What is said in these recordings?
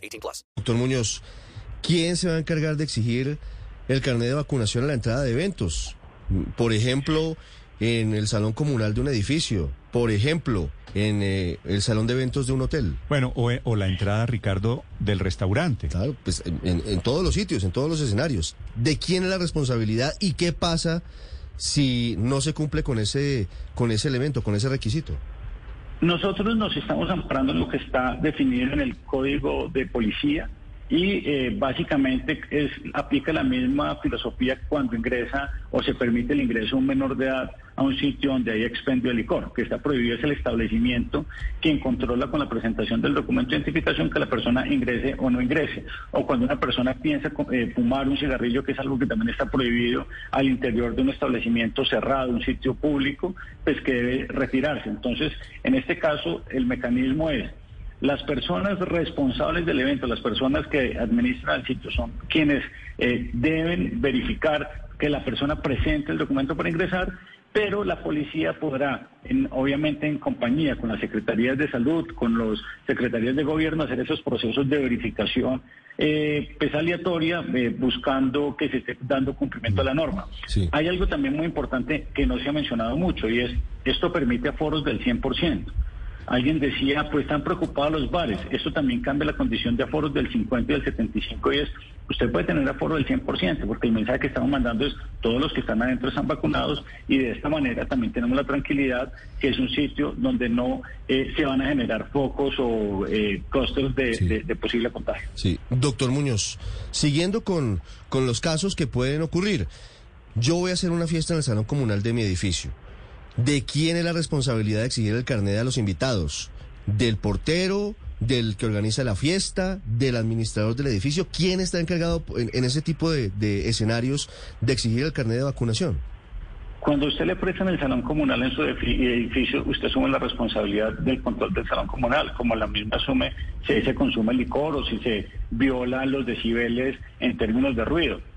18 plus. Doctor Muñoz, ¿quién se va a encargar de exigir el carnet de vacunación a la entrada de eventos? Por ejemplo, en el salón comunal de un edificio. Por ejemplo, en eh, el salón de eventos de un hotel. Bueno, o, o la entrada, Ricardo, del restaurante. Claro, pues en, en- en todos los sitios, en todos los escenarios. ¿De quién es la responsabilidad y qué pasa si no se cumple con ese, con ese elemento, con ese requisito? Nosotros nos estamos amparando en lo que está definido en el Código de Policía y eh, básicamente es, aplica la misma filosofía cuando ingresa o se permite el ingreso de un menor de edad a un sitio donde hay expendio de licor, que está prohibido es el establecimiento quien controla con la presentación del documento de identificación que la persona ingrese o no ingrese, o cuando una persona piensa eh, fumar un cigarrillo, que es algo que también está prohibido al interior de un establecimiento cerrado, un sitio público, pues que debe retirarse. Entonces, en este caso, el mecanismo es las personas responsables del evento, las personas que administran el sitio, son quienes eh, deben verificar que la persona presente el documento para ingresar, pero la policía podrá, en- obviamente en compañía con las secretarías de salud, con los secretarías de gobierno, hacer esos procesos de verificación eh, pues aleatoria, eh, buscando que se esté dando cumplimiento a la norma. Sí. Hay algo también muy importante que no se ha mencionado mucho y es, esto permite aforos del 100%. Alguien decía, pues están preocupados los bares. Esto también cambia la condición de aforos del 50 y del 75 y es, usted puede tener aforo del 100%, porque el mensaje que estamos mandando es, todos los que están adentro están vacunados y de esta manera también tenemos la tranquilidad que es un sitio donde no eh, se van a generar focos o eh, costos de, Sí. de- de posible contagio. Sí, doctor Muñoz, siguiendo con, con los casos que pueden ocurrir, yo voy a hacer una fiesta en el salón comunal de mi edificio. ¿De quién es la responsabilidad de exigir el carnet a los invitados? ¿Del portero? ¿Del que organiza la fiesta? ¿Del administrador del edificio? ¿Quién está encargado en, ese tipo de, escenarios de exigir el carnet de vacunación? Cuando usted le presta en el salón comunal en su edifi- edificio, usted asume la responsabilidad del control del salón comunal, como la misma asume si se consume licor o si se violan los decibeles en términos de ruido.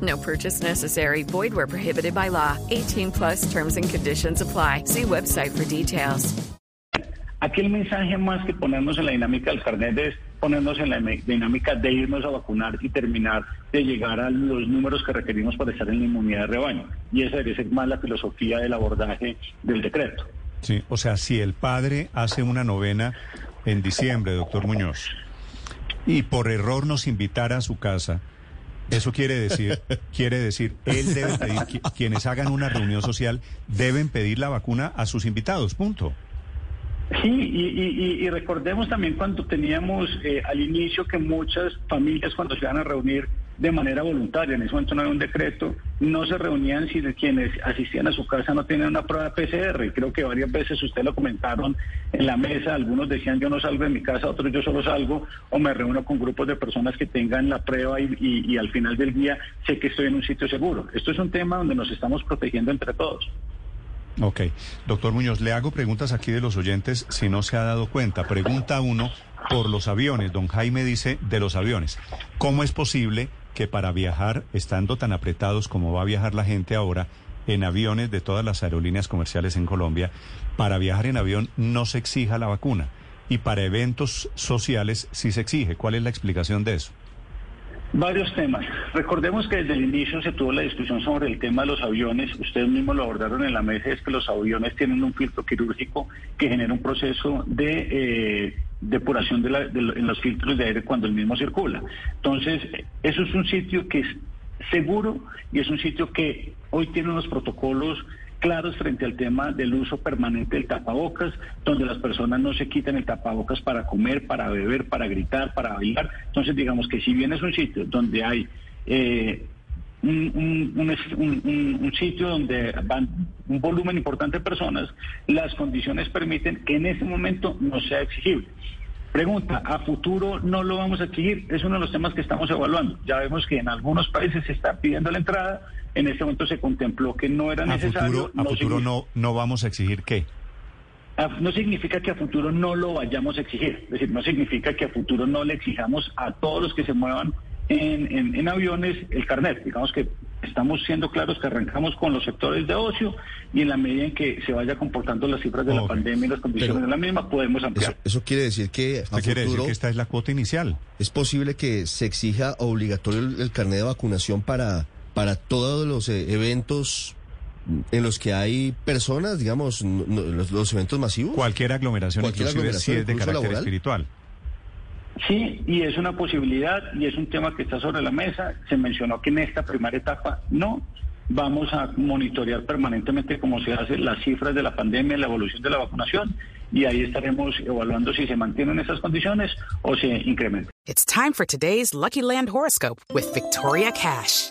No purchase necessary. Void where prohibited by law. 18 plus terms and conditions apply. See website for details. Aquí el mensaje más que ponernos en la dinámica del carnet es ponernos en la dinámica de irnos a vacunar y terminar de llegar a los números que requerimos para estar en la inmunidad de rebaño. Y esa debería ser más la filosofía del abordaje del decreto. Sí, o sea, si el padre hace una novena en diciembre, doctor Muñoz, y por error nos invitara a su casa, eso quiere decir, quiere decir, él debe pedir, qui- quienes hagan una reunión social deben pedir la vacuna a sus invitados, punto. Sí, y, y- y- y recordemos también cuando teníamos eh, al inicio que muchas familias cuando se iban a reunir de manera voluntaria, en ese momento no había un decreto, no se reunían si quienes asistían a su casa no tenían una prueba PCR. Creo que varias veces usted lo comentaron en la mesa, algunos decían yo no salgo de mi casa, otros yo solo salgo o me reúno con grupos de personas que tengan la prueba y, y- y al final del día sé que estoy en un sitio seguro. Esto es un tema donde nos estamos protegiendo entre todos. Ok. Doctor Muñoz, le hago preguntas aquí de los oyentes si no se ha dado cuenta. Pregunta uno por los aviones. Don Jaime dice de los aviones. ¿Cómo es posible que para viajar, estando tan apretados como va a viajar la gente ahora, en aviones de todas las aerolíneas comerciales en Colombia, para viajar en avión no se exija la vacuna? Y para eventos sociales sí se exige. ¿Cuál es la explicación de eso? Varios temas. Recordemos que desde el inicio se tuvo la discusión sobre el tema de los aviones. Ustedes mismos lo abordaron en la mesa, es que los aviones tienen un filtro quirúrgico que genera un proceso de eh, depuración de la- de en los filtros de aire cuando el mismo circula. Entonces, eso es un sitio que es seguro y es un sitio que hoy tiene unos protocolos claros frente al tema del uso permanente del tapabocas, donde las personas no se quitan el tapabocas para comer, para beber, para gritar, para bailar. Entonces, digamos que si bien es un sitio donde hay eh, un, un- sitio donde van un volumen importante de personas, las condiciones permiten que en ese momento no sea exigible. Pregunta, ¿a futuro no lo vamos a exigir? Es uno de los temas que estamos evaluando. Ya vemos que en algunos países se está pidiendo la entrada, en este momento se contempló que no era A necesario. futuro, a futuro significa- no, no vamos a exigir qué. a- no significa que a futuro no lo vayamos a exigir. Es decir, no significa que a futuro no le exijamos a todos los que se muevan en, en- en aviones el carnet. Digamos que estamos siendo claros que arrancamos con los sectores de ocio y en la medida en que se vaya comportando las cifras de la pandemia y las condiciones Pero de la misma, podemos ampliar. Eso, eso quiere decir que a decir futuro que esta es la cuota inicial. es posible que se exija obligatorio el, el carnet de vacunación para, para todos los eh, eventos en los que hay personas, digamos, no- los, los eventos masivos. Cualquier aglomeración, Cualquier inclusive si aglomeración, es de carácter laboral. espiritual. Sí, y es una posibilidad y es un tema que está sobre la mesa. Se mencionó que en esta primera etapa no. Vamos a monitorear permanentemente cómo se hacen las cifras de la pandemia, la evolución de la vacunación y ahí estaremos evaluando si se mantienen esas condiciones o se incrementan. It's time for today's Lucky Land horoscope with Victoria Cash.